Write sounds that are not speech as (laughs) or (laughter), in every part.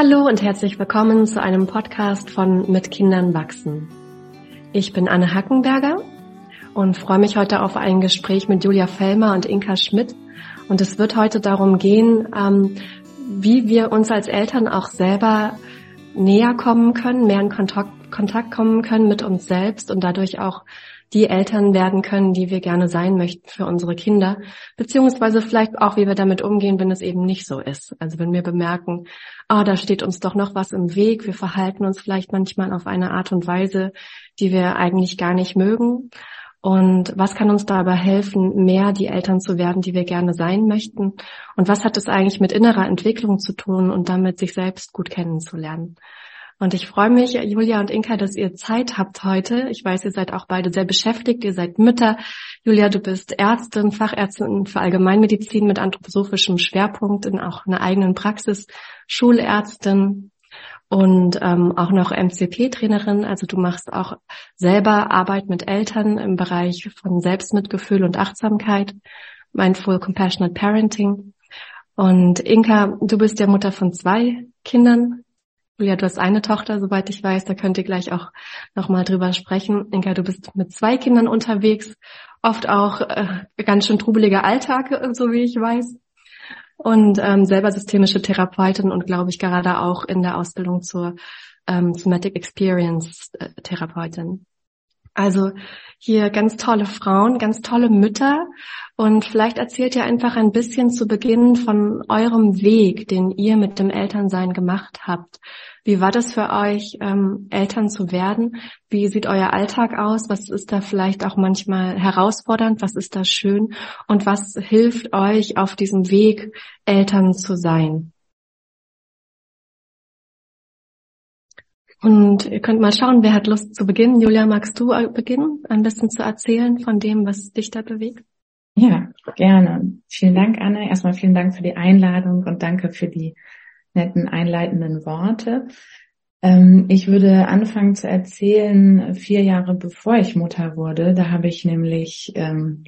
Hallo und herzlich willkommen zu einem Podcast von Mit Kindern wachsen. Ich bin Anne Hackenberger und freue mich heute auf ein Gespräch mit Julia Fellmer und Inka Schmidt. Und es wird heute darum gehen, ähm, wie wir uns als Eltern auch selber näher kommen können, mehr in Kontakt, Kontakt kommen können mit uns selbst und dadurch auch die Eltern werden können, die wir gerne sein möchten für unsere Kinder, beziehungsweise vielleicht auch, wie wir damit umgehen, wenn es eben nicht so ist. Also wenn wir bemerken, ah, oh, da steht uns doch noch was im Weg, wir verhalten uns vielleicht manchmal auf eine Art und Weise, die wir eigentlich gar nicht mögen. Und was kann uns dabei helfen, mehr die Eltern zu werden, die wir gerne sein möchten? Und was hat es eigentlich mit innerer Entwicklung zu tun und damit sich selbst gut kennenzulernen? Und ich freue mich, Julia und Inka, dass ihr Zeit habt heute. Ich weiß, ihr seid auch beide sehr beschäftigt. Ihr seid Mütter. Julia, du bist Ärztin, Fachärztin für Allgemeinmedizin mit anthroposophischem Schwerpunkt in auch einer eigenen Praxis, Schulärztin und ähm, auch noch MCP-Trainerin. Also du machst auch selber Arbeit mit Eltern im Bereich von Selbstmitgefühl und Achtsamkeit, Mindful Compassionate Parenting. Und Inka, du bist ja Mutter von zwei Kindern, Julia, du hast eine Tochter, soweit ich weiß, da könnt ihr gleich auch nochmal drüber sprechen. Inka, du bist mit zwei Kindern unterwegs, oft auch äh, ganz schön trubeliger Alltag, so wie ich weiß. Und ähm, selber systemische Therapeutin und glaube ich gerade auch in der Ausbildung zur ähm, Somatic Experience äh, Therapeutin. Also hier ganz tolle Frauen, ganz tolle Mütter. Und vielleicht erzählt ihr einfach ein bisschen zu Beginn von eurem Weg, den ihr mit dem Elternsein gemacht habt. Wie war das für euch, ähm, Eltern zu werden? Wie sieht euer Alltag aus? Was ist da vielleicht auch manchmal herausfordernd? Was ist da schön? Und was hilft euch auf diesem Weg, Eltern zu sein? Und ihr könnt mal schauen, wer hat Lust zu beginnen. Julia, magst du beginnen, ein bisschen zu erzählen von dem, was dich da bewegt? Ja, gerne. Vielen Dank, Anne. Erstmal vielen Dank für die Einladung und danke für die netten einleitenden Worte. Ähm, ich würde anfangen zu erzählen, vier Jahre bevor ich Mutter wurde. Da habe ich nämlich, ähm,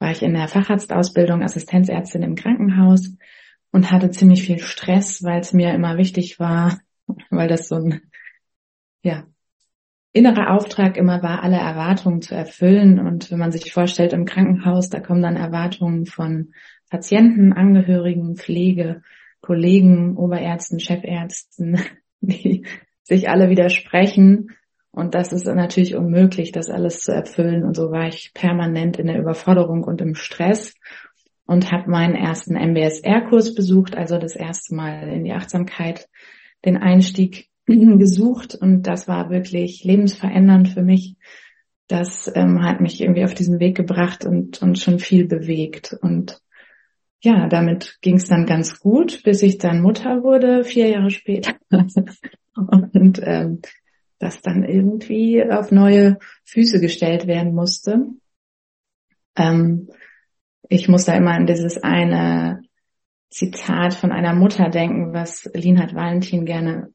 war ich in der Facharztausbildung, Assistenzärztin im Krankenhaus und hatte ziemlich viel Stress, weil es mir immer wichtig war, (laughs) weil das so ein ja, innerer Auftrag immer war, alle Erwartungen zu erfüllen. Und wenn man sich vorstellt, im Krankenhaus, da kommen dann Erwartungen von Patienten, Angehörigen, Pflege, Kollegen, Oberärzten, Chefärzten, (laughs) die sich alle widersprechen. Und das ist natürlich unmöglich, das alles zu erfüllen. Und so war ich permanent in der Überforderung und im Stress und habe meinen ersten MBSR-Kurs besucht, also das erste Mal in die Achtsamkeit, den Einstieg (clears throat) gesucht und das war wirklich lebensverändernd für mich. Das ähm, hat mich irgendwie auf diesen Weg gebracht und, und schon viel bewegt. Und ja, damit ging es dann ganz gut, bis ich dann Mutter wurde, vier Jahre später. (laughs) und ähm, das dann irgendwie auf neue Füße gestellt werden musste. Ähm, ich muss da immer an dieses eine Zitat von einer Mutter denken, was Linhard Valentin gerne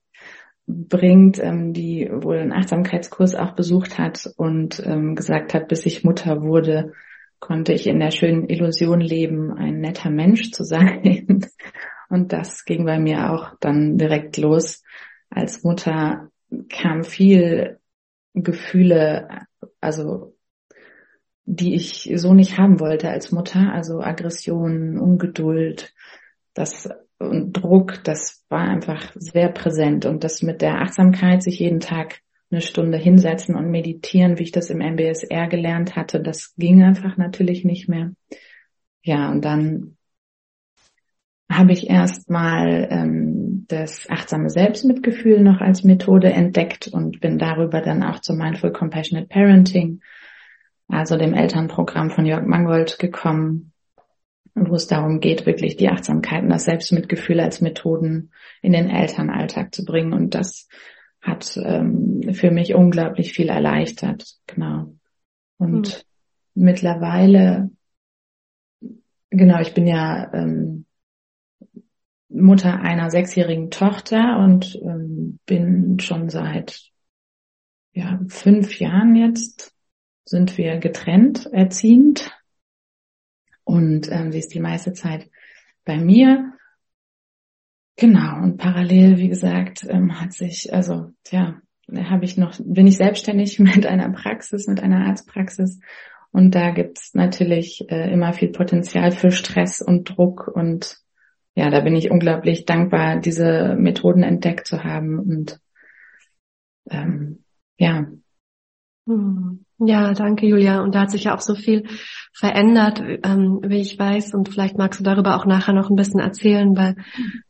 bringt, ähm, die wohl einen Achtsamkeitskurs auch besucht hat und ähm, gesagt hat, bis ich Mutter wurde, konnte ich in der schönen Illusion leben, ein netter Mensch zu sein. (laughs) Und das ging bei mir auch dann direkt los. Als Mutter kam viel Gefühle, also die ich so nicht haben wollte als Mutter, also Aggression, Ungeduld, das und Druck, das war einfach sehr präsent. Und das mit der Achtsamkeit, sich jeden Tag eine Stunde hinsetzen und meditieren, wie ich das im MBSR gelernt hatte, das ging einfach natürlich nicht mehr. Ja, und dann habe ich erstmal ähm, das achtsame Selbstmitgefühl noch als Methode entdeckt und bin darüber dann auch zum Mindful Compassionate Parenting, also dem Elternprogramm von Jörg Mangold gekommen, wo es darum geht, wirklich die Achtsamkeit und das Selbstmitgefühl als Methoden in den Elternalltag zu bringen. Und das hat ähm, für mich unglaublich viel erleichtert. Genau. Und mhm. mittlerweile, genau, ich bin ja ähm, Mutter einer sechsjährigen Tochter und ähm, bin schon seit ja, fünf Jahren jetzt sind wir getrennt erziehend und ähm, sie ist die meiste Zeit bei mir. Genau, und parallel, wie gesagt, ähm, hat sich, also ja, habe ich noch, bin ich selbstständig (laughs) mit einer Praxis, mit einer Arztpraxis. Und da gibt's natürlich äh, immer viel Potenzial für Stress und Druck. Und ja, da bin ich unglaublich dankbar, diese Methoden entdeckt zu haben. Und ähm, ja. Hm. Ja, danke, Julia. Und da hat sich ja auch so viel verändert, ähm, wie ich weiß. Und vielleicht magst du darüber auch nachher noch ein bisschen erzählen, weil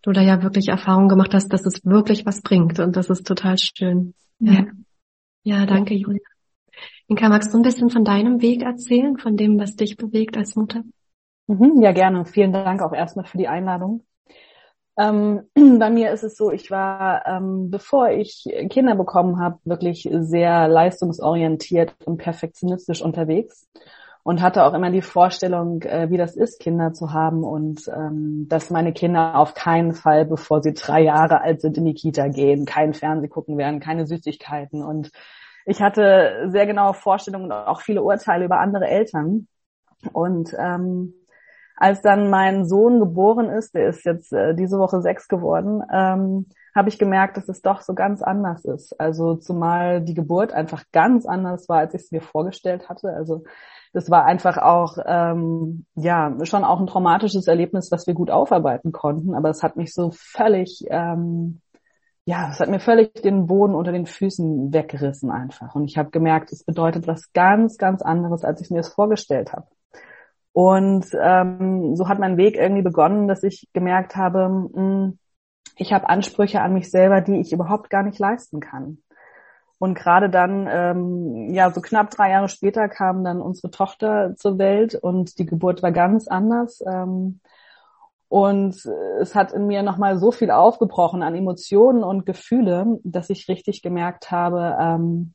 du da ja wirklich Erfahrung gemacht hast, dass es wirklich was bringt. Und das ist total schön. Ja, ja danke, Julia. Inka, magst du ein bisschen von deinem Weg erzählen, von dem, was dich bewegt als Mutter? Mhm, ja, gerne. Vielen Dank auch erstmal für die Einladung. Ähm, (clears throat) bei mir ist es so, ich war, ähm, bevor ich Kinder bekommen habe, wirklich sehr leistungsorientiert und perfektionistisch unterwegs und hatte auch immer die Vorstellung, äh, wie das ist, Kinder zu haben und ähm, dass meine Kinder auf keinen Fall, bevor sie drei Jahre alt sind, in die Kita gehen, kein Fernseh gucken werden, keine Süßigkeiten. Und ich hatte sehr genaue Vorstellungen und auch viele Urteile über andere Eltern. Und ähm, als dann mein Sohn geboren ist, der ist jetzt äh, diese Woche sechs geworden, ähm, habe ich gemerkt, dass es doch so ganz anders ist. Also zumal die Geburt einfach ganz anders war, als ich es mir vorgestellt hatte. Also das war einfach auch ähm, ja schon auch ein traumatisches Erlebnis, was wir gut aufarbeiten konnten. Aber es hat mich so völlig ähm, ja, es hat mir völlig den Boden unter den Füßen weggerissen einfach. Und ich habe gemerkt, es bedeutet was ganz, ganz anderes, als ich mir es vorgestellt habe. Und ähm, so hat mein Weg irgendwie begonnen, dass ich gemerkt habe, mh, hm, ich habe Ansprüche an mich selber, die ich überhaupt gar nicht leisten kann. Und gerade dann, ähm, ja, so knapp drei Jahre später kam dann unsere Tochter zur Welt und die Geburt war ganz anders. Ähm, und es hat in mir nochmal so viel aufgebrochen an Emotionen und Gefühle, dass ich richtig gemerkt habe, ähm,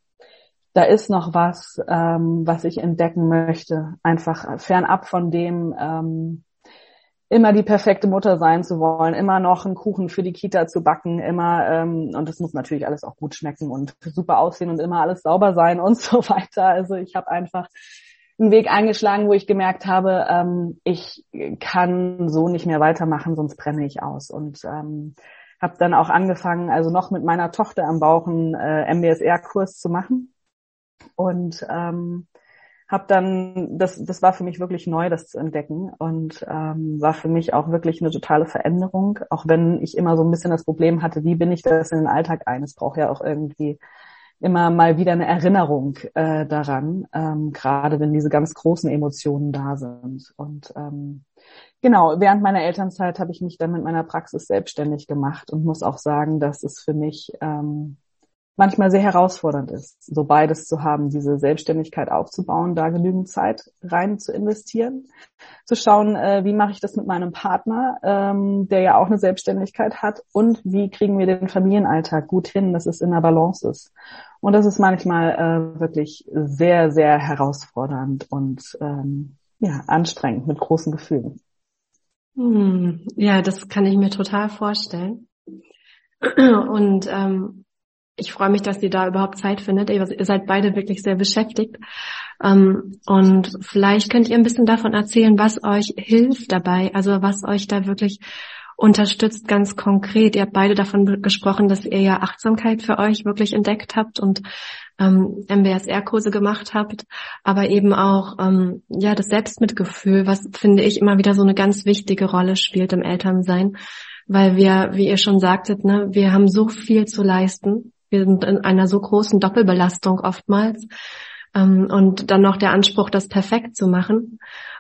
da ist noch was, ähm, was ich entdecken möchte. Einfach fernab von dem, ähm, immer die perfekte Mutter sein zu wollen, immer noch einen Kuchen für die Kita zu backen, immer, ähm, und das muss natürlich alles auch gut schmecken und super aussehen und immer alles sauber sein und (laughs) so weiter. Also ich habe einfach einen Weg eingeschlagen, wo ich gemerkt habe, ähm, ich kann so nicht mehr weitermachen, sonst brenne ich aus. Und ähm, habe dann auch angefangen, also noch mit meiner Tochter am Bauch einen äh, MBSR-Kurs zu machen und ähm, habe dann, das, das war für mich wirklich neu, das zu entdecken und ähm, war für mich auch wirklich eine totale Veränderung, auch wenn ich immer so ein bisschen das Problem hatte, wie bin ich das in den Alltag ein? Es braucht ja auch irgendwie immer mal wieder eine Erinnerung äh, daran, ähm, gerade wenn diese ganz großen Emotionen da sind. Und ähm, genau, während meiner Elternzeit habe ich mich dann mit meiner Praxis selbstständig gemacht und muss auch sagen, dass es für mich ähm, manchmal sehr herausfordernd ist, so beides zu haben, diese Selbstständigkeit aufzubauen, da genügend Zeit rein zu investieren, zu schauen, äh, wie mache ich das mit meinem Partner, ähm, der ja auch eine Selbstständigkeit hat und wie kriegen wir den Familienalltag gut hin, dass es in der Balance ist. Und das ist manchmal äh, wirklich sehr, sehr herausfordernd und ähm, ja, anstrengend mit großen Gefühlen. Hm, ja, das kann ich mir total vorstellen. Und ähm, ich freue mich, dass ihr da überhaupt Zeit findet. Ihr seid beide wirklich sehr beschäftigt. Ähm, und vielleicht könnt ihr ein bisschen davon erzählen, was euch hilft dabei, also was euch da wirklich unterstützt ganz konkret. Ihr habt beide davon gesprochen, dass ihr ja Achtsamkeit für euch wirklich entdeckt habt und ähm, MBSR-Kurse gemacht habt, aber eben auch ähm, ja das Selbstmitgefühl, was finde ich immer wieder so eine ganz wichtige Rolle spielt im Elternsein, weil wir, wie ihr schon sagtet, ne, wir haben so viel zu leisten wir sind in einer so großen Doppelbelastung oftmals. Ähm, und dann noch der Anspruch, das perfekt zu machen.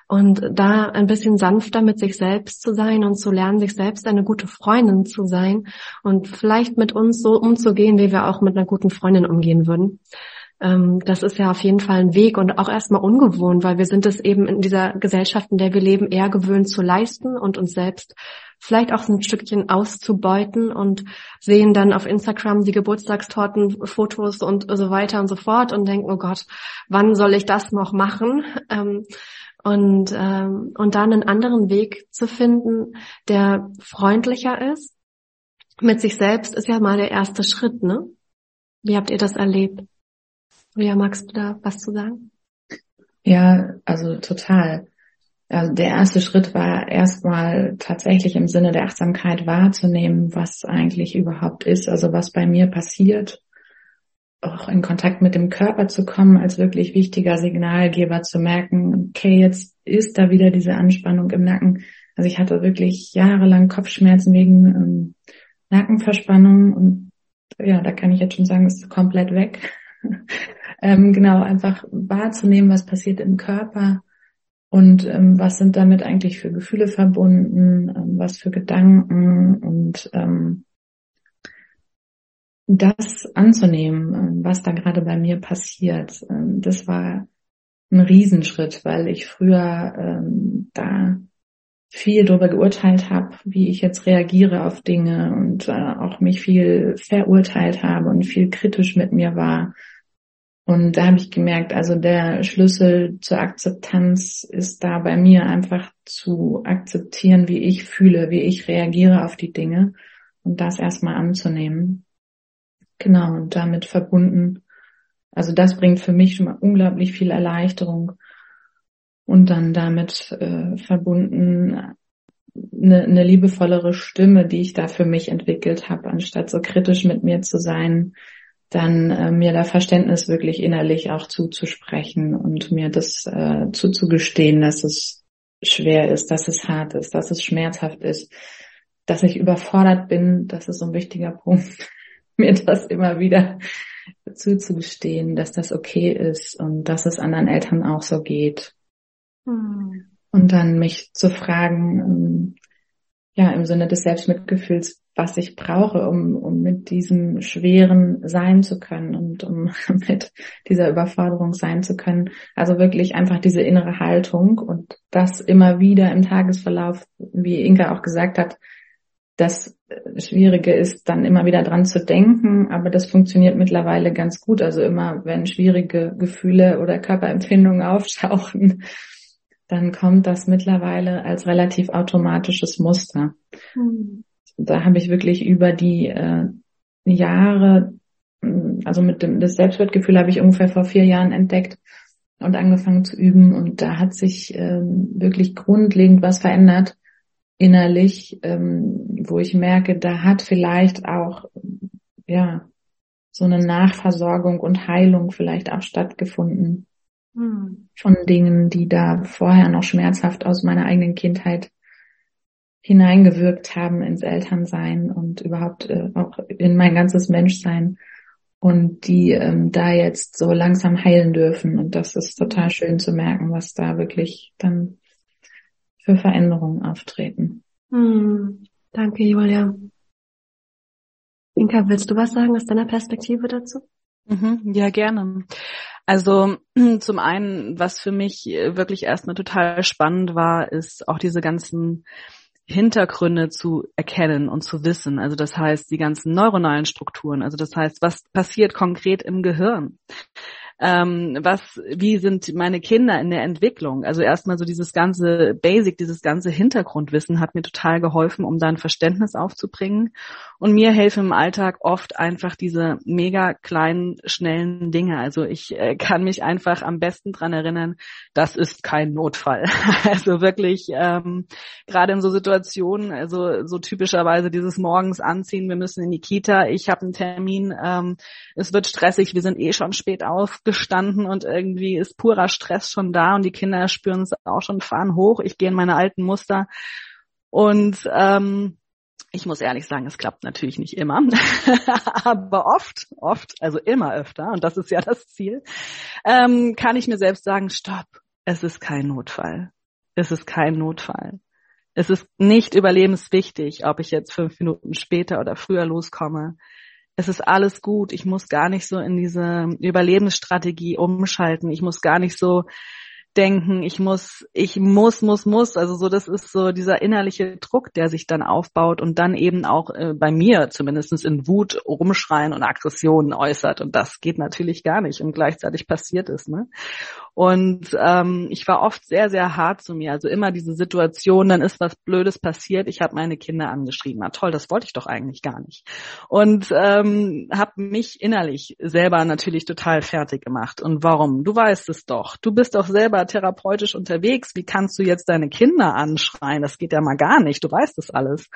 Und da ein bisschen sanfter mit sich selbst zu sein und zu lernen, sich selbst eine gute Freundin zu sein und vielleicht mit uns so umzugehen, wie wir auch mit einer guten Freundin umgehen würden. Ähm, das ist ja auf jeden Fall ein Weg und auch erstmal ungewohnt, weil wir sind es eben in dieser Gesellschaft, in der wir leben, eher gewöhnt zu leisten und uns selbst vielleicht auch ein Stückchen auszubeuten und sehen dann auf Instagram die Geburtstagstorten, Fotos und so weiter und so fort und denken, oh Gott, wann soll ich das noch machen? Ähm, und, ähm, und dann einen anderen Weg zu finden, der freundlicher ist mit sich selbst, ist ja mal der erste Schritt, ne? Wie habt ihr das erlebt? Ja, magst du da was zu sagen? Ja, also total. also der erste Schritt war erstmal tatsächlich im Sinne der Achtsamkeit wahrzunehmen, was eigentlich überhaupt ist, also was bei mir passiert, auch in Kontakt mit dem Körper zu kommen, als wirklich wichtiger Signalgeber zu merken, okay, jetzt ist da wieder diese Anspannung im Nacken. Also ich hatte wirklich jahrelang Kopfschmerzen wegen ähm, Nackenverspannung und ja, da kann ich jetzt schon sagen, ist komplett weg. Ähm, genau, einfach wahrzunehmen, was passiert im Körper und ähm, was sind damit eigentlich für Gefühle verbunden, ähm, was für Gedanken und ähm, das anzunehmen, ähm, was da gerade bei mir passiert. Ähm, das war ein Riesenschritt, weil ich früher ähm, da viel darüber geurteilt habe, wie ich jetzt reagiere auf Dinge und äh, auch mich viel verurteilt habe und viel kritisch mit mir war und da habe ich gemerkt, also der Schlüssel zur Akzeptanz ist da bei mir einfach zu akzeptieren, wie ich fühle, wie ich reagiere auf die Dinge und das erstmal anzunehmen. Genau, und damit verbunden. Also das bringt für mich schon mal unglaublich viel Erleichterung. Und dann damit äh, verbunden eine, eine liebevollere Stimme, die ich da für mich entwickelt habe, anstatt so kritisch mit mir zu sein, dann äh, mir da Verständnis wirklich innerlich auch zuzusprechen und mir das äh, zuzugestehen, dass es schwer ist, dass es hart ist, dass es schmerzhaft ist, dass ich überfordert bin, das ist so ein wichtiger Punkt, (laughs) mir das immer wieder zuzugestehen, dass das okay ist und dass es anderen Eltern auch so geht. Hm. Und dann mich zu fragen, ähm, ja, im Sinne des Selbstmitgefühls, was ich brauche, um, um mit diesem Schweren sein zu können und um (laughs) mit dieser Überforderung sein zu können. Also wirklich einfach diese innere Haltung und das immer wieder im Tagesverlauf, wie Inka auch gesagt hat, das Schwierige ist, dann immer wieder dran zu denken, aber das funktioniert mittlerweile ganz gut. Also immer, wenn schwierige Gefühle oder Körperempfindungen auftauchen, dann kommt das mittlerweile als relativ automatisches Muster. Mhm da habe ich wirklich über die äh, Jahre, mm, also mit dem das Selbstwertgefühl habe ich ungefähr vor vier Jahren entdeckt und angefangen zu üben und da hat sich ähm, wirklich grundlegend was verändert innerlich, ähm, wo ich merke, da hat vielleicht auch ja so eine Nachversorgung und Heilung vielleicht auch stattgefunden hm. von Dingen, die da vorher noch schmerzhaft aus meiner eigenen Kindheit hineingewirkt haben ins Elternsein und überhaupt äh, auch in mein ganzes Menschsein und die ähm, da jetzt so langsam heilen dürfen. Und das ist total schön zu merken, was da wirklich dann für Veränderungen auftreten. Hm, danke, Julia. Inka, willst du was sagen aus deiner Perspektive dazu? Mhm, ja, gerne. Also (clears throat) zum einen, was für mich wirklich erstmal total spannend war, ist auch diese ganzen Hintergründe zu erkennen und zu wissen. Also das heißt, die ganzen neuronalen Strukturen. Also das heißt, was passiert konkret im Gehirn? Ähm, was, wie sind meine Kinder in der Entwicklung? Also erstmal so dieses ganze Basic, dieses ganze Hintergrundwissen hat mir total geholfen, um da ein Verständnis aufzubringen. Und mir helfen im Alltag oft einfach diese mega kleinen, schnellen Dinge. Also ich äh, kann mich einfach am besten dran erinnern, das ist kein Notfall. (laughs) also wirklich, ähm, gerade in so Situationen, also so typischerweise dieses morgens anziehen, wir müssen in die Kita, ich habe einen Termin, ähm, es wird stressig, wir sind eh schon spät auf aufgestanden und irgendwie ist purer Stress schon da und die Kinder spüren es auch schon, fahren hoch. Ich gehe in meine alten Muster und ähm, ich muss ehrlich sagen, es klappt natürlich nicht immer, (laughs) aber oft, oft, also immer öfter, und das ist ja das Ziel, ähm, kann ich mir selbst sagen, stopp, es ist kein Notfall. Es ist kein Notfall. Es ist nicht überlebenswichtig, ob ich jetzt fünf Minuten später oder früher loskomme es ist alles gut. Ich muss gar nicht so in diese Überlebensstrategie umschalten. Ich muss gar nicht so denken, ich muss, ich muss, muss, muss. Also so, das ist so dieser innerliche Druck, der sich dann aufbaut und dann eben auch äh, bei mir zumindestens in Wut rumschreien und Aggressionen äußert. Und das geht natürlich gar nicht und gleichzeitig passiert es. Ne? Und ähm, ich war oft sehr, sehr hart zu mir. Also immer diese Situation, dann ist was Blödes passiert, ich habe meine Kinder angeschrieben. Na toll, das wollte ich doch eigentlich gar nicht. Und ähm, habe mich innerlich selber natürlich total fertig gemacht. Und warum? Du weißt es doch. Du bist doch selber therapeutisch unterwegs. Wie kannst du jetzt deine Kinder anschreien? Das geht ja mal gar nicht. Du weißt es alles.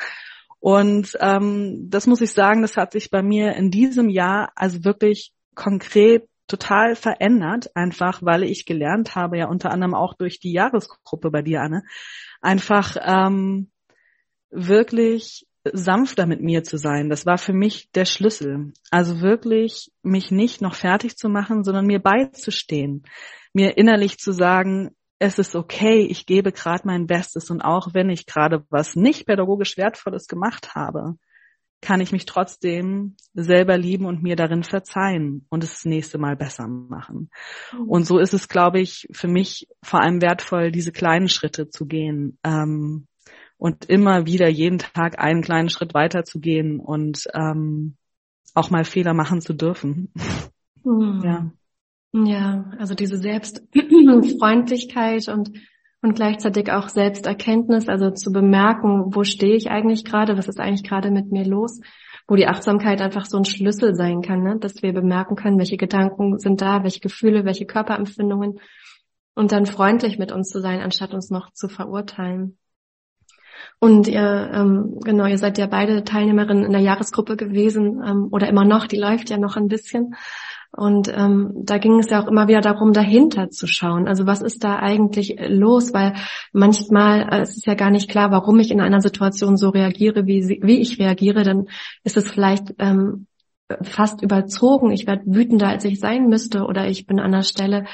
Und ähm, das muss ich sagen, das hat sich bei mir in diesem Jahr also wirklich konkret total verändert, einfach weil ich gelernt habe, ja unter anderem auch durch die Jahresgruppe bei dir, Anne, einfach ähm, wirklich sanfter mit mir zu sein. Das war für mich der Schlüssel. Also wirklich mich nicht noch fertig zu machen, sondern mir beizustehen. Mir innerlich zu sagen, es ist okay, ich gebe gerade mein Bestes und auch wenn ich gerade was nicht pädagogisch Wertvolles gemacht habe, kann ich mich trotzdem selber lieben und mir darin verzeihen und es das nächste Mal besser machen. Mhm. Und so ist es, glaube ich, für mich vor allem wertvoll, diese kleinen Schritte zu gehen ähm, und immer wieder jeden Tag einen kleinen Schritt weiter zu gehen und ähm, auch mal Fehler machen zu dürfen. Mhm. Ja. Ja, also diese Selbstfreundlichkeit (clears throat) und und gleichzeitig auch Selbsterkenntnis, also zu bemerken, wo stehe ich eigentlich gerade, was ist eigentlich gerade mit mir los, wo die Achtsamkeit einfach so ein Schlüssel sein kann, ne? dass wir bemerken können, welche Gedanken sind da, welche Gefühle, welche Körperempfindungen und dann freundlich mit uns zu sein, anstatt uns noch zu verurteilen. Und ihr, ähm, genau, ihr seid ja beide Teilnehmerinnen in der Jahresgruppe gewesen ähm, oder immer noch, die läuft ja noch ein bisschen. Und ähm, da ging es ja auch immer wieder darum, dahinter zu schauen. Also was ist da eigentlich los? Weil manchmal äh, es ist ja gar nicht klar, warum ich in einer Situation so reagiere, wie, sie, wie ich reagiere. Dann ist es vielleicht ähm, fast überzogen. Ich werde wütender, als ich sein müsste, oder ich bin an der Stelle,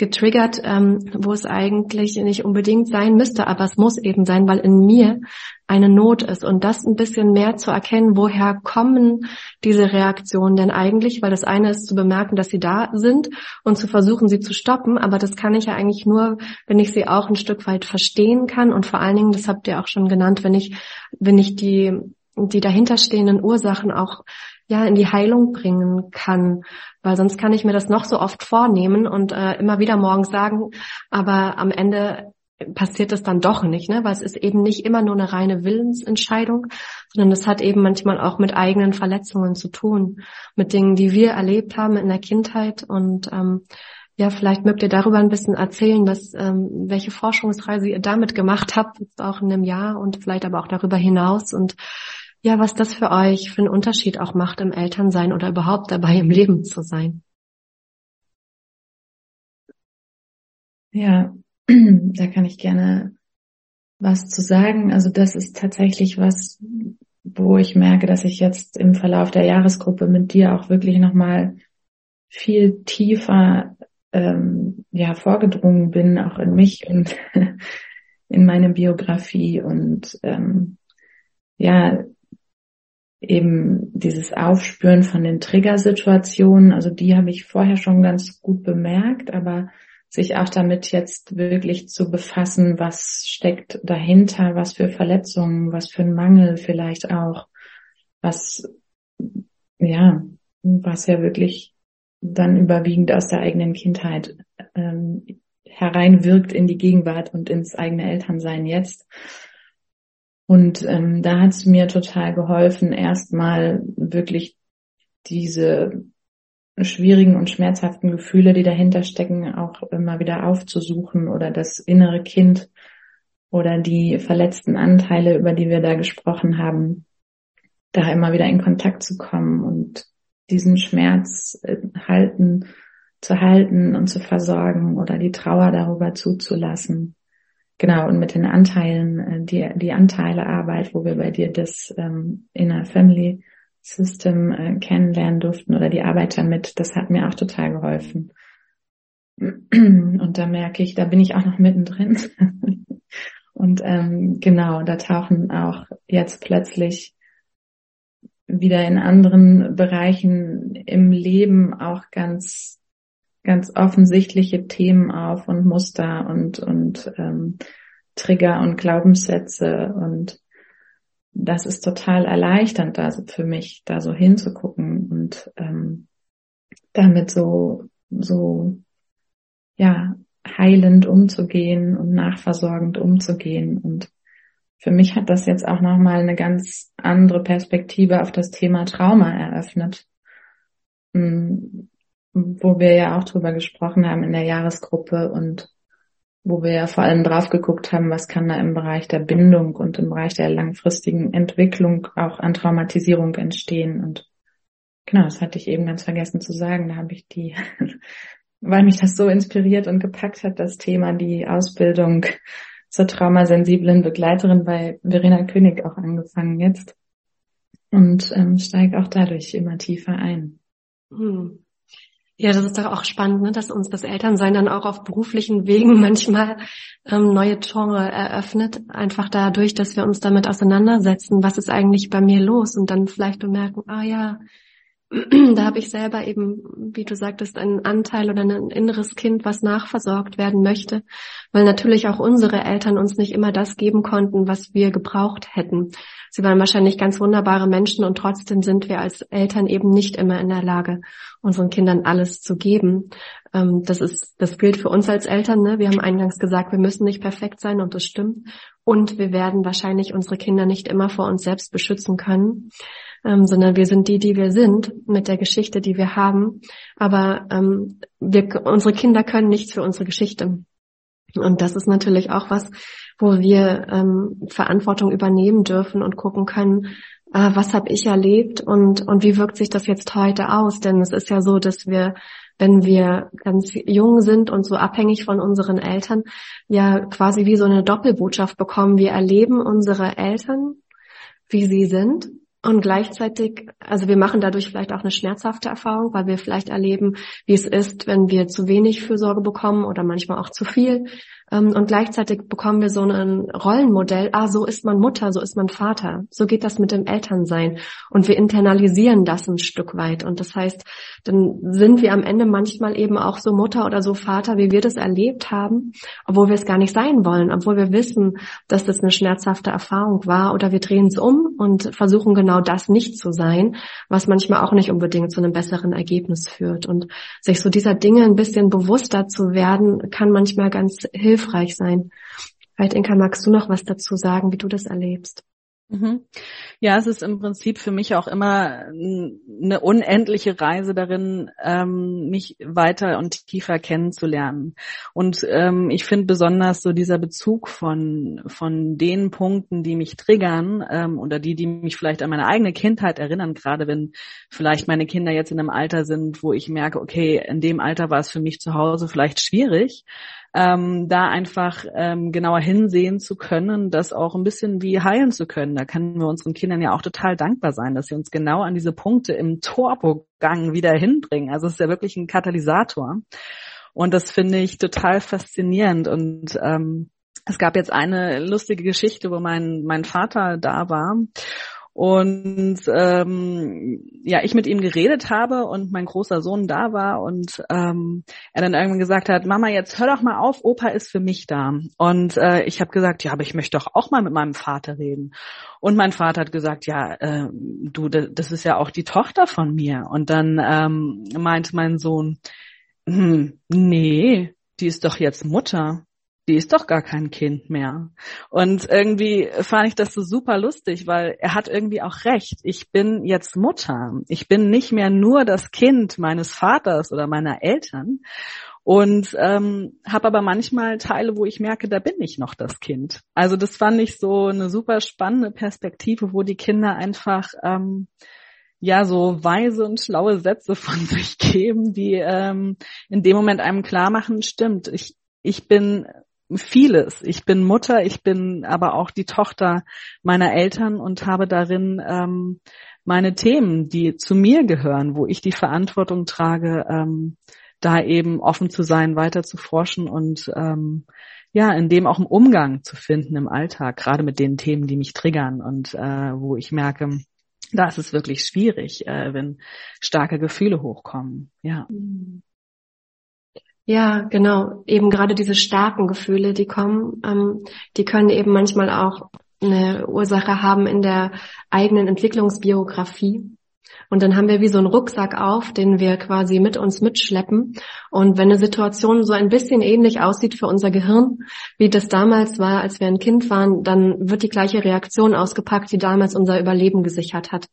getriggert, ähm, wo es eigentlich nicht unbedingt sein müsste, aber es muss eben sein, weil in mir eine Not ist. Und das ein bisschen mehr zu erkennen, woher kommen diese Reaktionen denn eigentlich, weil das eine ist zu bemerken, dass sie da sind und zu versuchen, sie zu stoppen, aber das kann ich ja eigentlich nur, wenn ich sie auch ein Stück weit verstehen kann. Und vor allen Dingen, das habt ihr auch schon genannt, wenn ich, wenn ich die die dahinterstehenden Ursachen auch ja in die Heilung bringen kann, weil sonst kann ich mir das noch so oft vornehmen und äh, immer wieder morgens sagen, aber am Ende passiert es dann doch nicht, ne? weil es ist eben nicht immer nur eine reine Willensentscheidung, sondern es hat eben manchmal auch mit eigenen Verletzungen zu tun, mit Dingen, die wir erlebt haben in der Kindheit. Und ähm, ja, vielleicht mögt ihr darüber ein bisschen erzählen, was, ähm, welche Forschungsreise ihr damit gemacht habt, jetzt auch in einem Jahr und vielleicht aber auch darüber hinaus. Und ja, was das für euch für einen Unterschied auch macht im Elternsein oder überhaupt dabei im Leben zu sein. Ja, (clears throat) da kann ich gerne was zu sagen. Also das ist tatsächlich was, wo ich merke, dass ich jetzt im Verlauf der Jahresgruppe mit dir auch wirklich nochmal viel tiefer ähm, ja vorgedrungen bin, auch in mich und (laughs) in meine Biografie und ähm, ja eben dieses Aufspüren von den Triggersituationen, also die habe ich vorher schon ganz gut bemerkt, aber sich auch damit jetzt wirklich zu befassen, was steckt dahinter, was für Verletzungen, was für ein Mangel vielleicht auch, was, ja, was ja wirklich dann überwiegend aus der eigenen Kindheit ähm, hereinwirkt in die Gegenwart und ins eigene Elternsein jetzt. Und ähm, da hat es mir total geholfen, erstmal wirklich diese schwierigen und schmerzhaften Gefühle, die dahinter stecken, auch immer wieder aufzusuchen oder das innere Kind oder die verletzten Anteile, über die wir da gesprochen haben, da immer wieder in Kontakt zu kommen und diesen Schmerz äh, halten, zu halten und zu versorgen oder die Trauer darüber zuzulassen. Genau, und mit den Anteilen, äh, die, die Anteile Arbeit, wo wir bei dir das ähm, Inner Family System äh, kennenlernen durften oder die Arbeit damit, das hat mir auch total geholfen. Und da merke ich, da bin ich auch noch mittendrin. (laughs) und ähm, genau, da tauchen auch jetzt plötzlich wieder in anderen Bereichen im Leben auch ganz ganz offensichtliche Themen auf und Muster und, und ähm, Trigger und Glaubenssätze und das ist total erleichternd da für mich, da so hinzugucken und ähm, damit so, so, ja, heilend umzugehen und nachversorgend umzugehen. Und für mich hat das jetzt auch nochmal eine ganz andere Perspektive auf das Thema Trauma eröffnet. Wo wir ja auch drüber gesprochen haben in der Jahresgruppe und wo wir ja vor allem drauf geguckt haben, was kann da im Bereich der Bindung und im Bereich der langfristigen Entwicklung auch an Traumatisierung entstehen. Und genau, das hatte ich eben ganz vergessen zu sagen. Da habe ich die, (laughs) weil mich das so inspiriert und gepackt hat, das Thema, die Ausbildung zur traumasensiblen Begleiterin bei Verena König auch angefangen jetzt und ähm, steige auch dadurch immer tiefer ein. Hm. Ja, das ist doch auch spannend, ne, dass uns das Elternsein dann auch auf beruflichen Wegen (laughs) manchmal ähm, neue Tore eröffnet. Einfach dadurch, dass wir uns damit auseinandersetzen, was ist eigentlich bei mir los und dann vielleicht bemerken, ah ja, (clears throat) da habe ich selber eben, wie du sagtest, einen Anteil oder ein inneres Kind, was nachversorgt werden möchte, weil natürlich auch unsere Eltern uns nicht immer das geben konnten, was wir gebraucht hätten. Sie waren wahrscheinlich ganz wunderbare Menschen und trotzdem sind wir als Eltern eben nicht immer in der Lage, unseren Kindern alles zu geben. Ähm, das ist, das gilt für uns als Eltern. Ne? Wir haben eingangs gesagt, wir müssen nicht perfekt sein und das stimmt. Und wir werden wahrscheinlich unsere Kinder nicht immer vor uns selbst beschützen können ähm, sondern wir sind die, die wir sind, mit der Geschichte, die wir haben. Aber ähm, wir, unsere Kinder können nichts für unsere Geschichte. Und das ist natürlich auch was, wo wir ähm, Verantwortung übernehmen dürfen und gucken können, äh, was habe ich erlebt und, und wie wirkt sich das jetzt heute aus? Denn es ist ja so, dass wir, wenn wir ganz jung sind und so abhängig von unseren Eltern, ja quasi wie so eine Doppelbotschaft bekommen. Wir erleben unsere Eltern, wie sie sind und gleichzeitig, also wir machen dadurch vielleicht auch eine schmerzhafte Erfahrung, weil wir vielleicht erleben, wie es ist, wenn wir zu wenig Fürsorge bekommen oder manchmal auch zu viel. Ähm, und gleichzeitig bekommen wir so ein Rollenmodell, ah, so ist man Mutter, so ist man Vater. So geht das mit dem Elternsein. Und wir internalisieren das ein Stück weit. Und das heißt, dann sind wir am Ende manchmal eben auch so Mutter oder so Vater, wie wir das erlebt haben, obwohl wir es gar nicht sein wollen, obwohl wir wissen, dass das eine schmerzhafte Erfahrung war. Oder wir drehen es um und versuchen genau das nicht zu sein, was manchmal auch nicht unbedingt zu einem besseren Ergebnis führt. Und sich so dieser Dinge ein bisschen bewusster zu werden, kann manchmal ganz hilfreich hilfreich sein. Vielleicht, Inka, magst du noch was dazu sagen, wie du das erlebst? Mhm. Ja, es ist im Prinzip für mich auch immer eine unendliche Reise darin, ähm, mich weiter und tiefer kennenzulernen. Und ähm, ich finde besonders so dieser Bezug von von den Punkten, die mich triggern ähm, oder die, die mich vielleicht an meine eigene Kindheit erinnern, gerade wenn vielleicht meine Kinder jetzt in einem Alter sind, wo ich merke, okay, in dem Alter war es für mich zu Hause vielleicht schwierig ähm, da einfach ähm, genauer hinsehen zu können, das auch ein bisschen wie heilen zu können. Da können wir unseren Kindern ja auch total dankbar sein, dass sie uns genau an diese Punkte im Turbogang wieder hinbringen. Also es ist ja wirklich ein Katalysator. Und das finde ich total faszinierend. Und ähm, es gab jetzt eine lustige Geschichte, wo mein, mein Vater da war und ähm, ja, ich mit ihm geredet habe und mein großer Sohn da war und ähm, er dann irgendwann gesagt hat, Mama, jetzt hör doch mal auf, Opa ist für mich da. Und äh, ich habe gesagt, ja, aber ich möchte doch auch mal mit meinem Vater reden. Und mein Vater hat gesagt, ja, äh, du, das ist ja auch die Tochter von mir. Und dann ähm, meinte mein Sohn, hm, nee, die ist doch jetzt Mutter die ist doch gar kein Kind mehr. Und irgendwie fand ich das so super lustig, weil er hat irgendwie auch recht. Ich bin jetzt Mutter. Ich bin nicht mehr nur das Kind meines Vaters oder meiner Eltern und ähm, habe aber manchmal Teile, wo ich merke, da bin ich noch das Kind. Also das fand ich so eine super spannende Perspektive, wo die Kinder einfach ähm, ja so weise und schlaue Sätze von (laughs) sich geben, die ähm, in dem Moment einem klar machen, stimmt, ich, ich bin vieles. Ich bin Mutter, ich bin aber auch die Tochter meiner Eltern und habe darin ähm, meine Themen, die zu mir gehören, wo ich die Verantwortung trage, ähm, da eben offen zu sein, weiter zu forschen und ähm, ja, in dem auch einen Umgang zu finden im Alltag, gerade mit den Themen, die mich triggern und äh, wo ich merke, da ist es wirklich schwierig, äh, wenn starke Gefühle hochkommen. Ja. Mhm. Ja, genau. Eben gerade diese starken Gefühle, die kommen, ähm, die können eben manchmal auch eine Ursache haben in der eigenen Entwicklungsbiografie. Und dann haben wir wie so einen Rucksack auf, den wir quasi mit uns mitschleppen. Und wenn eine Situation so ein bisschen ähnlich aussieht für unser Gehirn, wie das damals war, als wir ein Kind waren, dann wird die gleiche Reaktion ausgepackt, die damals unser Überleben gesichert hat.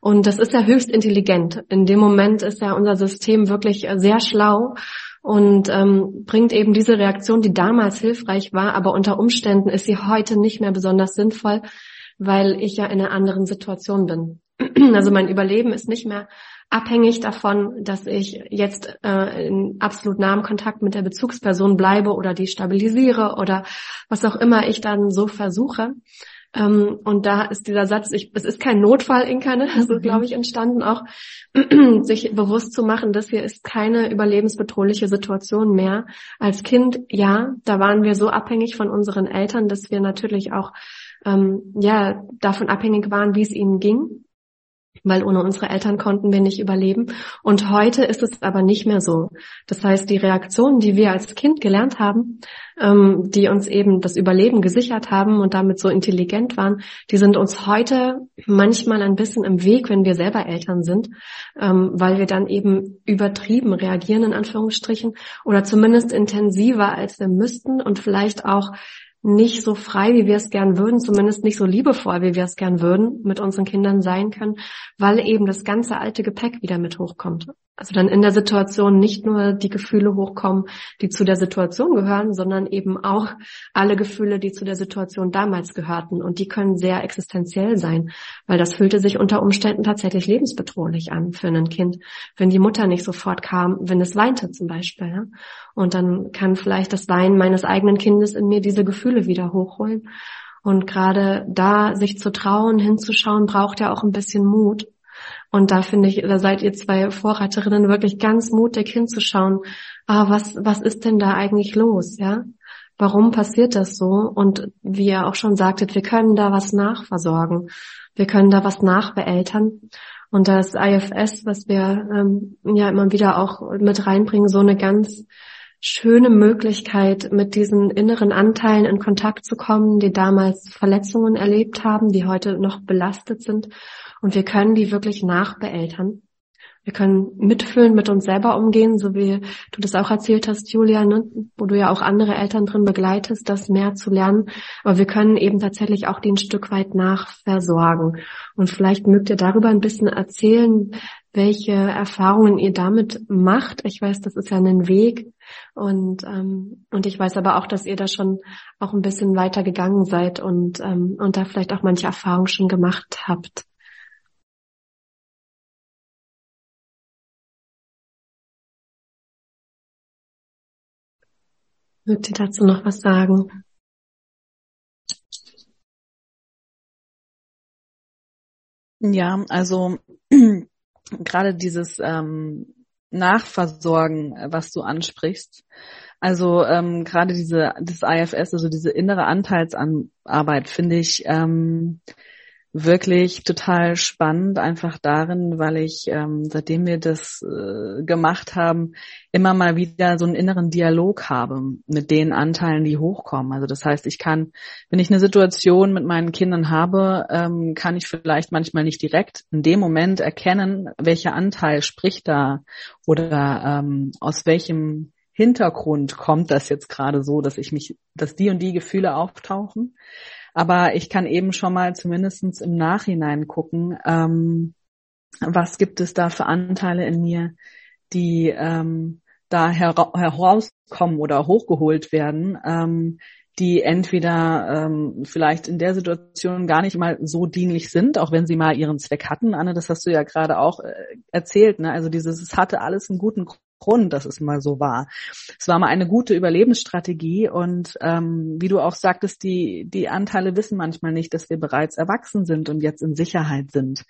Und das ist ja höchst intelligent. In dem Moment ist ja unser System wirklich sehr schlau und ähm, bringt eben diese Reaktion, die damals hilfreich war, aber unter Umständen ist sie heute nicht mehr besonders sinnvoll, weil ich ja in einer anderen Situation bin. (clears throat) Also mein Überleben ist nicht mehr abhängig davon, dass ich jetzt äh, in absolut nahem Kontakt mit der Bezugsperson bleibe oder die stabilisiere oder was auch immer ich dann so versuche. Ähm, und da ist dieser Satz, ich, es ist kein Notfall, Inka, ne? also mhm. glaube ich entstanden auch, (clears throat) sich bewusst zu machen, dass hier ist keine überlebensbedrohliche Situation mehr. Als Kind, ja, da waren wir so abhängig von unseren Eltern, dass wir natürlich auch ähm, ja davon abhängig waren, wie es ihnen ging weil ohne unsere Eltern konnten wir nicht überleben. Und heute ist es aber nicht mehr so. Das heißt, die Reaktionen, die wir als Kind gelernt haben, ähm, die uns eben das Überleben gesichert haben und damit so intelligent waren, die sind uns heute manchmal ein bisschen im Weg, wenn wir selber Eltern sind, ähm, weil wir dann eben übertrieben reagieren, in Anführungsstrichen, oder zumindest intensiver, als wir müssten und vielleicht auch nicht so frei, wie wir es gern würden, zumindest nicht so liebevoll, wie wir es gern würden, mit unseren Kindern sein können, weil eben das ganze alte Gepäck wieder mit hochkommt. Also dann in der Situation nicht nur die Gefühle hochkommen, die zu der Situation gehören, sondern eben auch alle Gefühle, die zu der Situation damals gehörten. Und die können sehr existenziell sein, weil das fühlte sich unter Umständen tatsächlich lebensbedrohlich an für ein Kind, wenn die Mutter nicht sofort kam, wenn es weinte zum Beispiel. Und dann kann vielleicht das Weinen meines eigenen Kindes in mir diese Gefühle wieder hochholen. Und gerade da sich zu trauen, hinzuschauen, braucht ja auch ein bisschen Mut. Und da finde ich, da seid ihr zwei Vorreiterinnen wirklich ganz mutig hinzuschauen, ah, was, was ist denn da eigentlich los, ja? Warum passiert das so? Und wie ihr auch schon sagtet, wir können da was nachversorgen. Wir können da was nachbeeltern. Und das IFS, was wir ähm, ja immer wieder auch mit reinbringen, so eine ganz schöne Möglichkeit, mit diesen inneren Anteilen in Kontakt zu kommen, die damals Verletzungen erlebt haben, die heute noch belastet sind und wir können die wirklich nachbeeltern. Wir können mitfühlen, mit uns selber umgehen, so wie du das auch erzählt hast, Julia, ne? wo du ja auch andere Eltern drin begleitest, das mehr zu lernen. Aber wir können eben tatsächlich auch die ein Stück weit nachversorgen. Und vielleicht mögt ihr darüber ein bisschen erzählen, welche Erfahrungen ihr damit macht. Ich weiß, das ist ja ein Weg. Und, ähm, und ich weiß aber auch, dass ihr da schon auch ein bisschen weiter gegangen seid und, ähm, und da vielleicht auch manche Erfahrungen schon gemacht habt. Mögt ihr dazu noch was sagen? Ja, also gerade dieses ähm, Nachversorgen, was du ansprichst, also ähm, gerade diese das IFS, also diese innere Anteilsarbeit, finde ich ähm, wirklich total spannend, einfach darin, weil ich, ähm, seitdem wir das äh, gemacht haben, immer mal wieder so einen inneren Dialog habe mit den Anteilen, die hochkommen. Also das heißt, ich kann, wenn ich eine Situation mit meinen Kindern habe, ähm, kann ich vielleicht manchmal nicht direkt in dem Moment erkennen, welcher Anteil spricht da oder ähm, aus welchem Hintergrund kommt das jetzt gerade so, dass ich mich, dass die und die Gefühle auftauchen. Aber ich kann eben schon mal zumindestens im Nachhinein gucken, ähm, was gibt es da für Anteile in mir, die ähm, da hera herauskommen oder hochgeholt werden, ähm, die entweder ähm, vielleicht in der Situation gar nicht mal so dienlich sind, auch wenn sie mal ihren Zweck hatten. Anne, das hast du ja gerade auch äh, erzählt. Ne? Also dieses, es hatte alles einen guten Grund, dass es mal so war. Es war mal eine gute Überlebensstrategie und ähm, wie du auch sagtest, die, die Anteile wissen manchmal nicht, dass wir bereits erwachsen sind und jetzt in Sicherheit sind.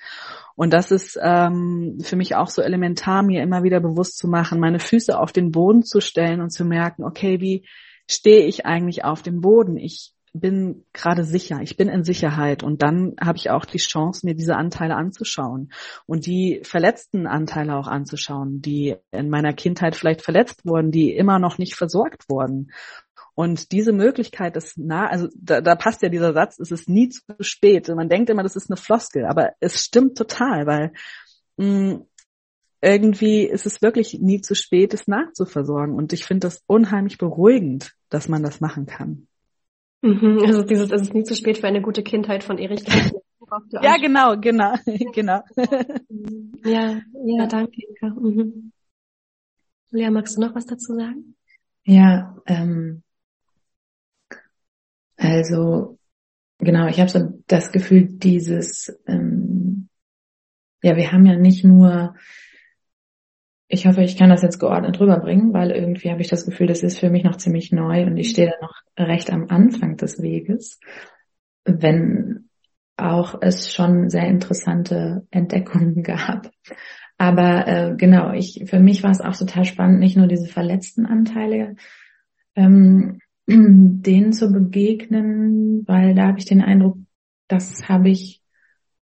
Und das ist ähm, für mich auch so elementar, mir immer wieder bewusst zu machen, meine Füße auf den Boden zu stellen und zu merken, okay, wie stehe ich eigentlich auf dem Boden? Ich bin gerade sicher, ich bin in Sicherheit und dann habe ich auch die Chance, mir diese Anteile anzuschauen und die verletzten Anteile auch anzuschauen, die in meiner Kindheit vielleicht verletzt wurden, die immer noch nicht versorgt wurden. Und diese Möglichkeit ist nah, also da, da passt ja dieser Satz, es ist nie zu spät. Man denkt immer, das ist eine Floskel, aber es stimmt total, weil mh, mm, irgendwie ist es wirklich nie zu spät, es nachzuversorgen. Und ich finde das unheimlich beruhigend, dass man das machen kann. Mhm, also dieses, es ist nie zu spät für eine gute Kindheit von Erich. (laughs) ja, genau, genau, (laughs) genau. ja, ja, danke, Inka. Mhm. Lea, magst du noch was dazu sagen? Ja, ähm, also genau, ich habe so das Gefühl, dieses, ähm, ja, wir haben ja nicht nur ich hoffe, ich kann das jetzt geordnet rüberbringen, weil irgendwie habe ich das Gefühl, das ist für mich noch ziemlich neu und ich stehe da noch recht am Anfang des Weges, wenn auch es schon sehr interessante Entdeckungen (laughs) gab. Aber äh, genau, ich für mich war es auch total spannend, nicht nur diese verletzten Anteile ähm, (clears throat) denen zu begegnen, weil da habe ich den Eindruck, das habe ich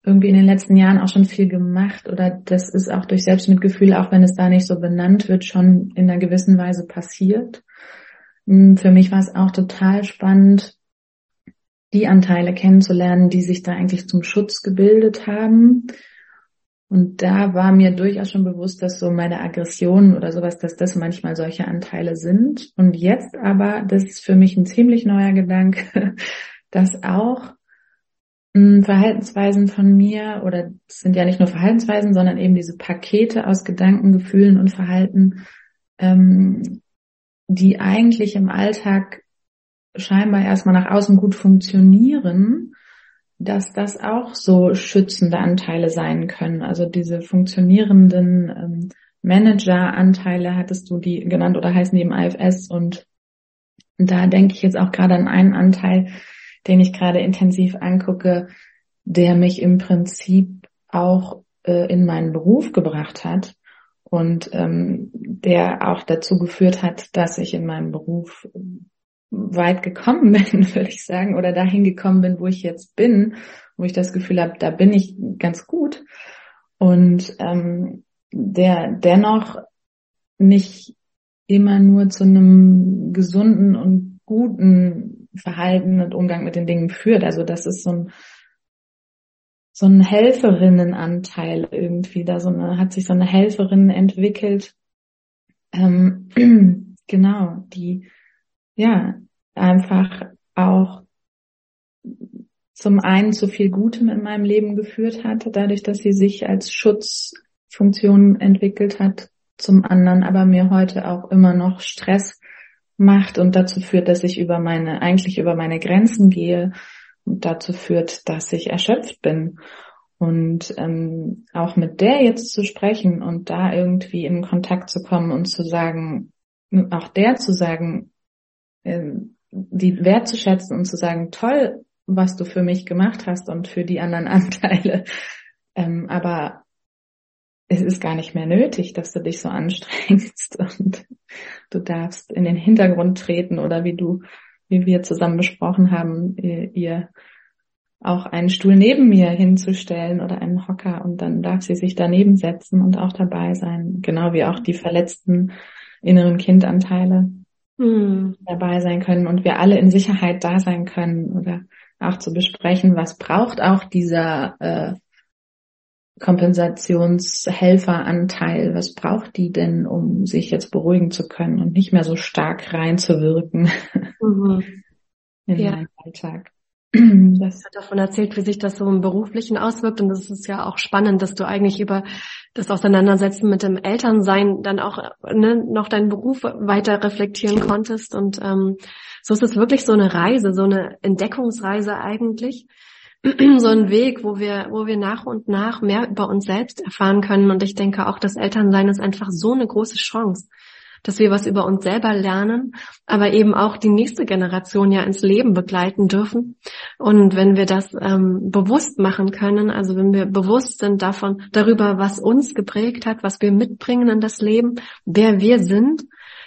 irgendwie in den letzten Jahren auch schon viel gemacht oder das ist auch durch Selbstmitgefühl, auch wenn es da nicht so benannt wird, schon in einer gewissen Weise passiert. Hm, für mich war es auch total spannend, die Anteile kennenzulernen, die sich da eigentlich zum Schutz gebildet haben. Und da war mir durchaus schon bewusst, dass so meine Aggressionen oder sowas, dass das manchmal solche Anteile sind. Und jetzt aber, das ist für mich ein ziemlich neuer Gedanke, (laughs) dass auch Verhaltensweisen von mir oder es sind ja nicht nur Verhaltensweisen, sondern eben diese Pakete aus Gedanken, Gefühlen und Verhalten, ähm, die eigentlich im Alltag scheinbar erstmal nach außen gut funktionieren, dass das auch so schützende Anteile sein können. Also diese funktionierenden ähm, Manager-Anteile hattest du die genannt oder heißen die im IFS und da denke ich jetzt auch gerade an einen Anteil, den ich gerade intensiv angucke, der mich im Prinzip auch äh, in meinen Beruf gebracht hat und ähm, der auch dazu geführt hat, dass ich in meinem Beruf weit gekommen (laughs) bin, würde ich sagen, oder dahin gekommen bin, wo ich jetzt bin, wo ich das Gefühl habe, da bin ich ganz gut. Und ähm, der dennoch nicht immer nur zu einem gesunden und guten Verhalten und Umgang mit den Dingen führt. Also das ist so ein so ein Helferinnenanteil irgendwie, da so eine, hat sich so eine Helferin entwickelt, ähm, (clears throat) genau, die ja einfach auch zum einen zu viel Gutem in meinem Leben geführt hat, dadurch, dass sie sich als Schutzfunktion entwickelt hat, zum anderen aber mir heute auch immer noch Stress macht und dazu führt, dass ich über meine, eigentlich über meine Grenzen gehe und dazu führt, dass ich erschöpft bin. Und ähm, auch mit der jetzt zu sprechen und da irgendwie in Kontakt zu kommen und zu sagen, auch der zu sagen, ähm, die wertzuschätzen und zu sagen, toll, was du für mich gemacht hast und für die anderen (laughs) Anteile. Ähm, aber es ist gar nicht mehr nötig, dass du dich so anstrengst (laughs) und du darfst in den Hintergrund treten oder wie du, wie wir zusammen besprochen haben, ihr auch einen Stuhl neben mir hinzustellen oder einen Hocker und dann darf sie sich daneben setzen und auch dabei sein, genau wie auch die verletzten inneren Kindanteile hm. dabei sein können und wir alle in Sicherheit da sein können oder auch zu besprechen, was braucht auch dieser äh, Kompensationshelferanteil, was braucht die denn, um sich jetzt beruhigen zu können und nicht mehr so stark reinzuwirken (laughs) mhm. in ja. meinen Alltag? (clears throat) Das hat davon erzählt, wie sich das so im Beruflichen auswirkt. Und das ist ja auch spannend, dass du eigentlich über das Auseinandersetzen mit dem Elternsein dann auch ne, noch deinen Beruf weiter reflektieren konntest. Und ähm, so ist es wirklich so eine Reise, so eine Entdeckungsreise eigentlich. (clears throat) so ein Weg, wo wir, wo wir nach und nach mehr über uns selbst erfahren können. Und ich denke auch, das Elternsein ist einfach so eine große Chance, dass wir was über uns selber lernen, aber eben auch die nächste Generation ja ins Leben begleiten dürfen. Und wenn wir das ähm, bewusst machen können, also wenn wir bewusst sind davon, darüber, was uns geprägt hat, was wir mitbringen in das Leben, wer wir sind,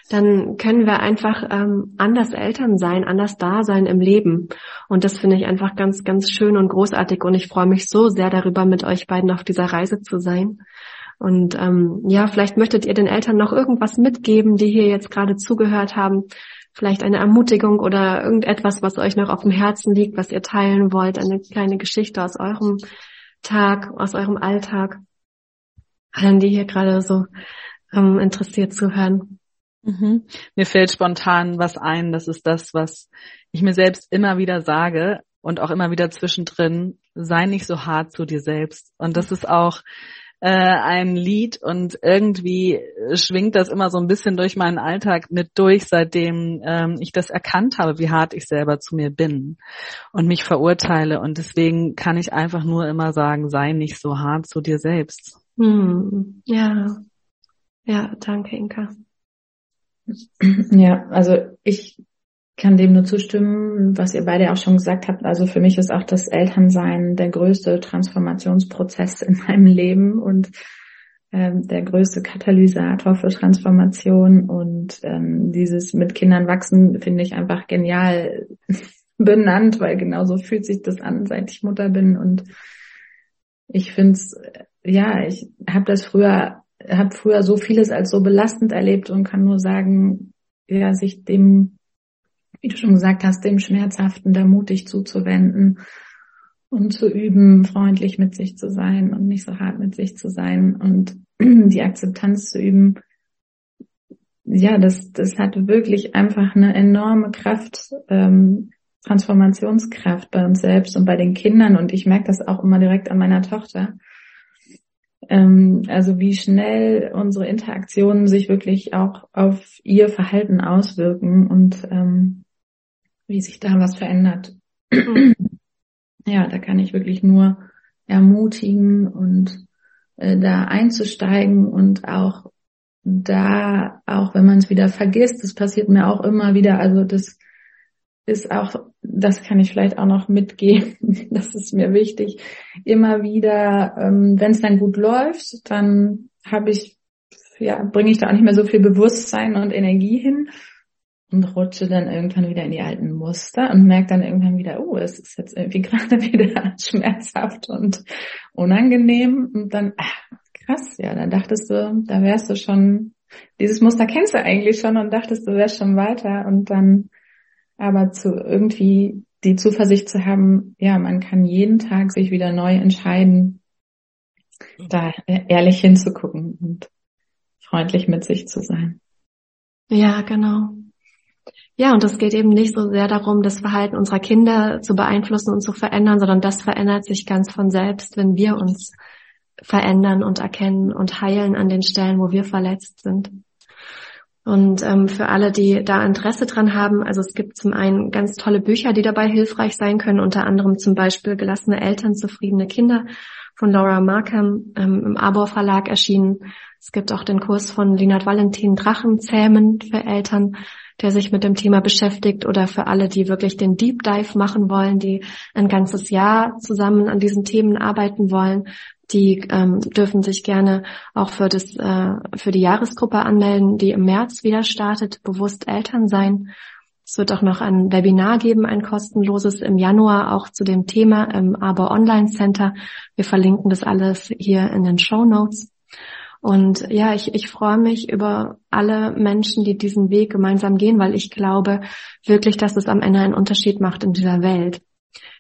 dann können wir einfach ähm, anders Eltern sein, anders da sein im Leben. Und das finde ich einfach ganz, ganz schön und großartig. Und ich freue mich so sehr darüber, mit euch beiden auf dieser Reise zu sein. Und ähm, ja, vielleicht möchtet ihr den Eltern noch irgendwas mitgeben, die hier jetzt gerade zugehört haben. Vielleicht eine Ermutigung oder irgendetwas, was euch noch auf dem Herzen liegt, was ihr teilen wollt, eine kleine Geschichte aus eurem Tag, aus eurem Alltag. allen, die hier gerade so ähm, interessiert zuhören. Mhm. Mir fällt spontan was ein, das ist das, was ich mir selbst immer wieder sage und auch immer wieder zwischendrin, sei nicht so hart zu dir selbst. Und das ist auch äh, ein Lied und irgendwie schwingt das immer so ein bisschen durch meinen Alltag mit durch, seitdem ähm, ich das erkannt habe, wie hart ich selber zu mir bin und mich verurteile. Und deswegen kann ich einfach nur immer sagen, sei nicht so hart zu dir selbst. Hm, ja, ja, danke, Inka. Ja, also ich kann dem nur zustimmen, was ihr beide auch schon gesagt habt. Also für mich ist auch das Elternsein der größte Transformationsprozess in meinem Leben und ähm, der größte Katalysator für Transformation und ähm, dieses mit Kindern wachsen finde ich einfach genial (laughs) benannt, weil genauso fühlt sich das an, seit ich Mutter bin und ich finde es, ja, ich habe das früher, habe früher so vieles als so belastend erlebt und kann nur sagen, ja, sich dem wie du schon gesagt hast, dem Schmerzhaften da mutig zuzuwenden und zu üben, freundlich mit sich zu sein und nicht so hart mit sich zu sein und (clears throat) die Akzeptanz zu üben. Ja, das, das hat wirklich einfach eine enorme Kraft, ähm, Transformationskraft bei uns selbst und bei den Kindern und ich merke das auch immer direkt an meiner Tochter. Ähm, also wie schnell unsere Interaktionen sich wirklich auch auf ihr Verhalten auswirken und ähm, wie sich da was verändert. Mhm. ja, da kann ich wirklich nur ermutigen und äh, da einzusteigen und auch da, auch wenn man es wieder vergisst, das passiert mir auch immer wieder, also das ist auch, das kann ich vielleicht auch noch mitgeben, (laughs) das ist mir wichtig, immer wieder, ähm, wenn es dann gut läuft, dann habe ich, ja, bringe ich da auch nicht mehr so viel Bewusstsein und Energie hin und rutsche dann irgendwann wieder in die alten Muster und merke dann irgendwann wieder, oh, es ist jetzt irgendwie (laughs) gerade wieder schmerzhaft und unangenehm und dann, ach, krass, ja, dann dachtest du, da wärst du schon, dieses Muster kennst du eigentlich schon und dachtest, du wärst schon weiter und dann aber zu irgendwie die Zuversicht zu haben, ja, man kann jeden Tag sich wieder neu entscheiden, da ehrlich hinzugucken und freundlich mit sich zu sein. Ja, genau. Ja, und es geht eben nicht so sehr darum, das Verhalten unserer Kinder zu beeinflussen und zu verändern, sondern das verändert sich ganz von selbst, wenn wir uns verändern und erkennen und heilen an den Stellen, wo wir verletzt sind. Und ähm, für alle, die da Interesse dran haben, also es gibt zum einen ganz tolle Bücher, die dabei hilfreich sein können, unter anderem zum Beispiel Gelassene Eltern, zufriedene Kinder von Laura Markham ähm, im Arbor Verlag erschienen. Es gibt auch den Kurs von Linard Valentin Drachen zähmen für Eltern der sich mit dem Thema beschäftigt oder für alle, die wirklich den Deep Dive machen wollen, die ein ganzes Jahr zusammen an diesen Themen arbeiten wollen, die ähm, dürfen sich gerne auch für das äh, für die Jahresgruppe anmelden, die im März wieder startet, bewusst Eltern sein. Es wird auch noch ein Webinar geben, ein kostenloses im Januar auch zu dem Thema im Aber Online Center. Wir verlinken das alles hier in den Show Notes. Und ja, ich, ich freue mich über alle Menschen, die diesen Weg gemeinsam gehen, weil ich glaube wirklich, dass es am Ende einen Unterschied macht in dieser Welt.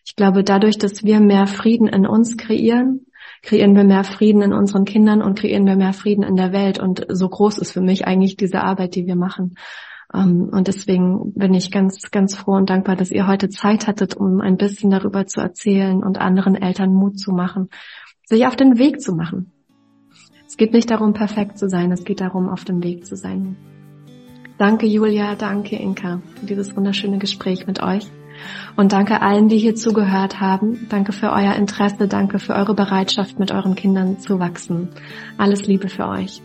Ich glaube, dadurch, dass wir mehr Frieden in uns kreieren, kreieren wir mehr Frieden in unseren Kindern und kreieren wir mehr Frieden in der Welt. Und so groß ist für mich eigentlich diese Arbeit, die wir machen. Ähm, und deswegen bin ich ganz, ganz froh und dankbar, dass ihr heute Zeit hattet, um ein bisschen darüber zu erzählen und anderen Eltern Mut zu machen, sich auf den Weg zu machen. Es geht nicht darum, perfekt zu sein, es geht darum, auf dem Weg zu sein. Danke Julia, danke Inka für dieses wunderschöne Gespräch mit euch. Und danke allen, die hier zugehört haben. Danke für euer Interesse, danke für eure Bereitschaft, mit euren Kindern zu wachsen. Alles Liebe für euch.